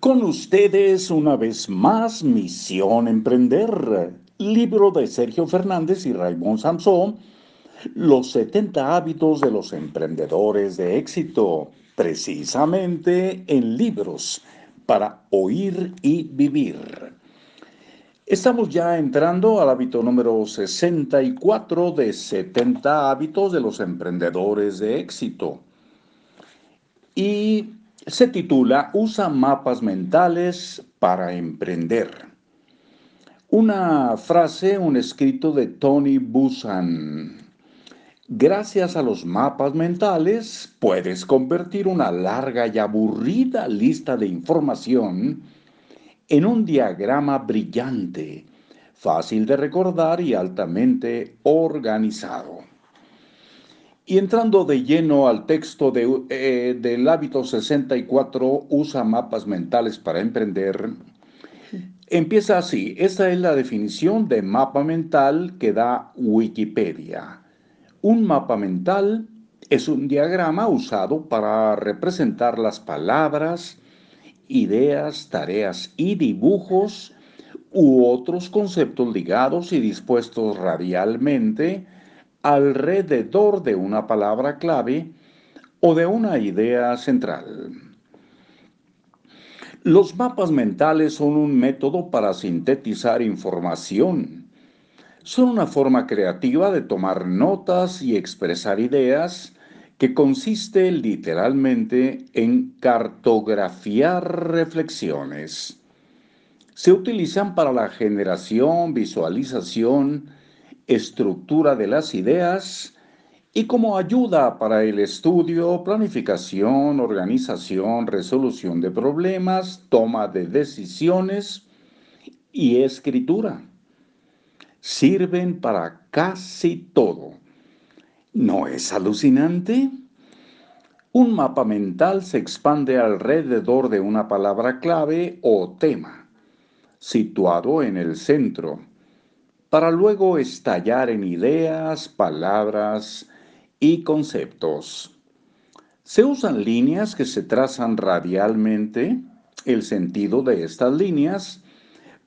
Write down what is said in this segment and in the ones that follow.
Con ustedes una vez más Misión Emprender, libro de Sergio Fernández y Raymond Samson, Los 70 hábitos de los emprendedores de éxito, precisamente en libros para oír y vivir. Estamos ya entrando al hábito número 64 de 70 hábitos de los emprendedores de éxito. Y se titula Usa mapas mentales para emprender. Una frase, un escrito de Tony Busan. Gracias a los mapas mentales puedes convertir una larga y aburrida lista de información en un diagrama brillante, fácil de recordar y altamente organizado. Y entrando de lleno al texto eh, del hábito 64, usa mapas mentales para emprender, empieza así. Esta es la definición de mapa mental que da Wikipedia. Un mapa mental es un diagrama usado para representar las palabras, ideas, tareas y dibujos u otros conceptos ligados y dispuestos radialmente alrededor de una palabra clave o de una idea central. Los mapas mentales son un método para sintetizar información. Son una forma creativa de tomar notas y expresar ideas que consiste literalmente en cartografiar reflexiones. Se utilizan para la generación, visualización, estructura de las ideas y como ayuda para el estudio, planificación, organización, resolución de problemas, toma de decisiones y escritura. Sirven para casi todo. ¿No es alucinante? Un mapa mental se expande alrededor de una palabra clave o tema, situado en el centro para luego estallar en ideas, palabras y conceptos. Se usan líneas que se trazan radialmente. El sentido de estas líneas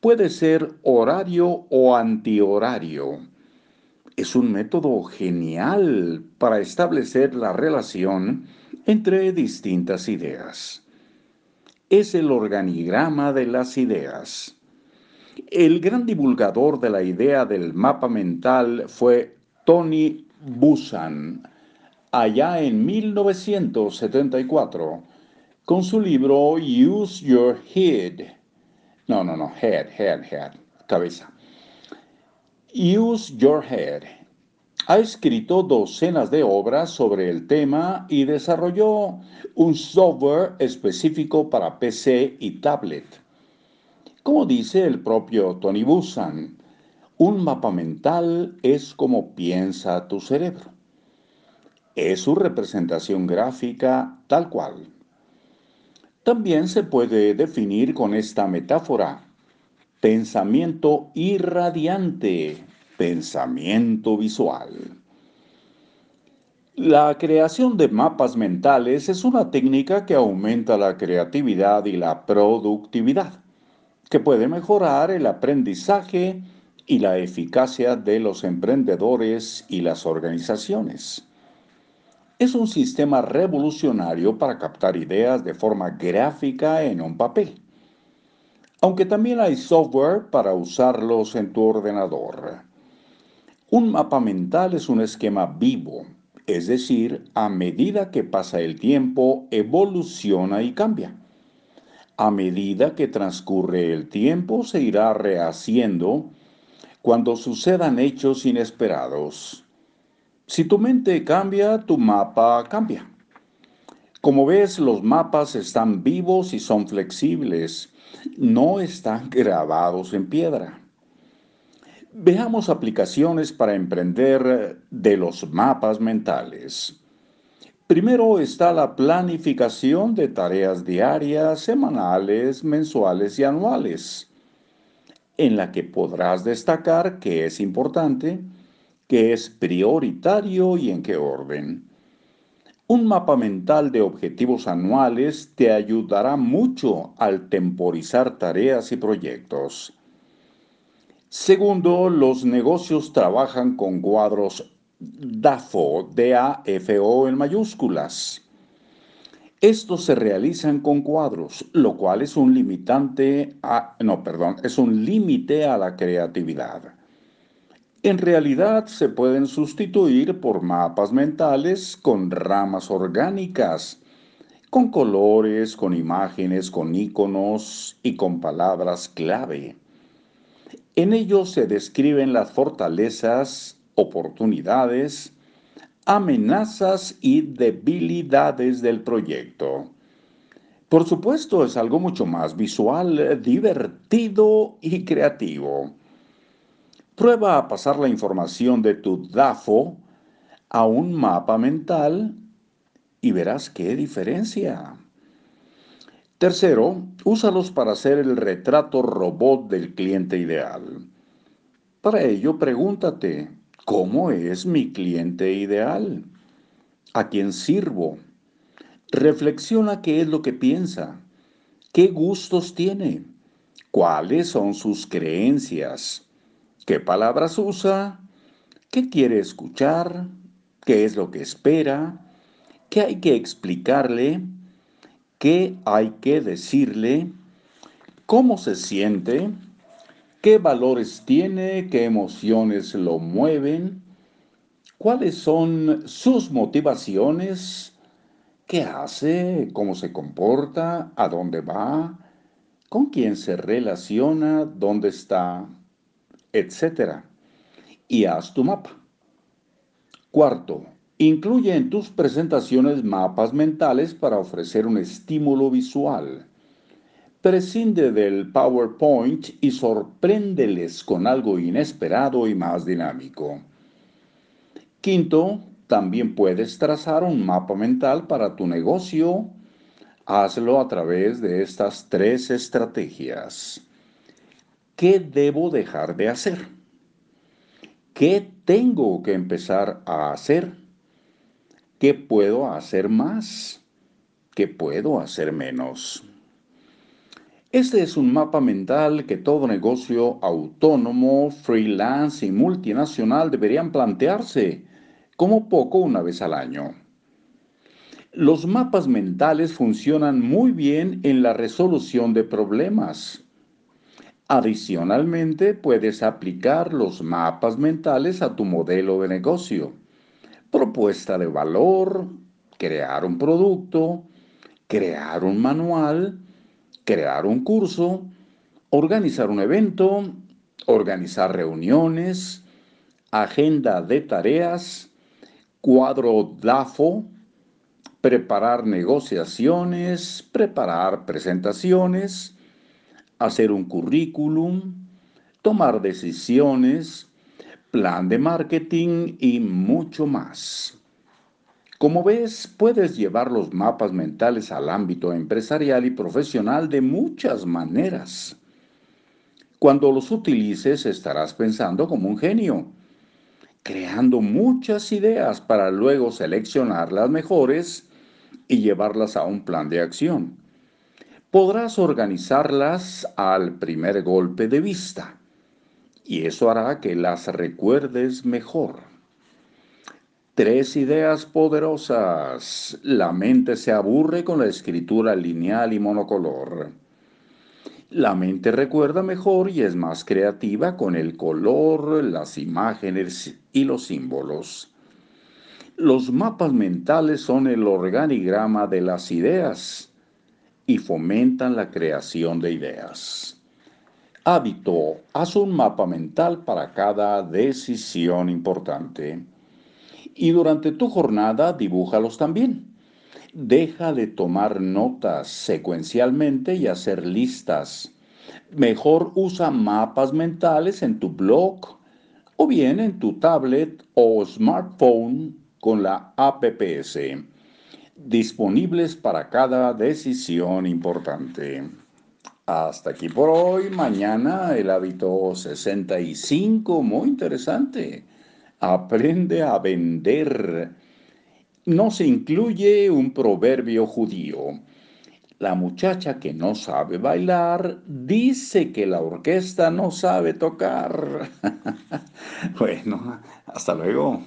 puede ser horario o antihorario. Es un método genial para establecer la relación entre distintas ideas. Es el organigrama de las ideas. El gran divulgador de la idea del mapa mental fue Tony Busan, allá en 1974, con su libro Use Your Head. No, no, no, head, head, head, cabeza. Use Your Head. Ha escrito docenas de obras sobre el tema y desarrolló un software específico para PC y tablet. Como dice el propio Tony Busan, un mapa mental es como piensa tu cerebro. Es su representación gráfica tal cual. También se puede definir con esta metáfora. Pensamiento irradiante, pensamiento visual. La creación de mapas mentales es una técnica que aumenta la creatividad y la productividad que puede mejorar el aprendizaje y la eficacia de los emprendedores y las organizaciones. Es un sistema revolucionario para captar ideas de forma gráfica en un papel, aunque también hay software para usarlos en tu ordenador. Un mapa mental es un esquema vivo, es decir, a medida que pasa el tiempo, evoluciona y cambia. A medida que transcurre el tiempo se irá rehaciendo cuando sucedan hechos inesperados. Si tu mente cambia, tu mapa cambia. Como ves, los mapas están vivos y son flexibles, no están grabados en piedra. Veamos aplicaciones para emprender de los mapas mentales. Primero está la planificación de tareas diarias, semanales, mensuales y anuales, en la que podrás destacar qué es importante, qué es prioritario y en qué orden. Un mapa mental de objetivos anuales te ayudará mucho al temporizar tareas y proyectos. Segundo, los negocios trabajan con cuadros DAFO, D-A-F-O en mayúsculas. Estos se realizan con cuadros, lo cual es un limitante no, perdón, es un límite a la creatividad. En realidad se pueden sustituir por mapas mentales con ramas orgánicas, con colores, con imágenes, con iconos y con palabras clave. En ellos se describen las fortalezas, oportunidades, amenazas y debilidades del proyecto. Por supuesto, es algo mucho más visual, divertido y creativo. Prueba a pasar la información de tu DAFO a un mapa mental y verás qué diferencia. Tercero, úsalos para hacer el retrato robot del cliente ideal. Para ello, pregúntate, ¿cómo es mi cliente ideal? ¿A quién sirvo? Reflexiona qué es lo que piensa, qué gustos tiene, cuáles son sus creencias, qué palabras usa, qué quiere escuchar, qué es lo que espera, qué hay que explicarle, qué hay que decirle, cómo se siente, qué valores tiene, qué emociones lo mueven, cuáles son sus motivaciones, qué hace, cómo se comporta, a dónde va, con quién se relaciona, dónde está, etc. Y haz tu mapa. Cuarto, incluye en tus presentaciones mapas mentales para ofrecer un estímulo visual. Prescinde del PowerPoint y sorpréndeles con algo inesperado y más dinámico. Quinto, también puedes trazar un mapa mental para tu negocio. Hazlo a través de estas tres estrategias. ¿Qué debo dejar de hacer? ¿Qué tengo que empezar a hacer? ¿Qué puedo hacer más? ¿Qué puedo hacer menos? Este es un mapa mental que todo negocio autónomo, freelance y multinacional deberían plantearse como poco una vez al año. Los mapas mentales funcionan muy bien en la resolución de problemas. Adicionalmente, puedes aplicar los mapas mentales a tu modelo de negocio. Propuesta de valor, crear un producto, crear un manual, crear un curso, organizar un evento, organizar reuniones, agenda de tareas, cuadro DAFO, preparar negociaciones, preparar presentaciones, hacer un currículum, tomar decisiones, plan de marketing y mucho más. Como ves, puedes llevar los mapas mentales al ámbito empresarial y profesional de muchas maneras. Cuando los utilices estarás pensando como un genio, creando muchas ideas para luego seleccionar las mejores y llevarlas a un plan de acción. Podrás organizarlas al primer golpe de vista y eso hará que las recuerdes mejor. Tres ideas poderosas. La mente se aburre con la escritura lineal y monocolor. La mente recuerda mejor y es más creativa con el color, las imágenes y los símbolos. Los mapas mentales son el organigrama de las ideas y fomentan la creación de ideas. Hábito. Haz un mapa mental para cada decisión importante y durante tu jornada dibújalos también. Deja de tomar notas secuencialmente y hacer listas. Mejor usa mapas mentales en tu blog o bien en tu tablet o smartphone con la APPS, disponibles para cada decisión importante. Hasta aquí por hoy. Mañana el hábito 65, muy interesante aprende a vender no se incluye un proverbio judío. La muchacha que no sabe bailar dice que la orquesta no sabe tocar. bueno, hasta luego.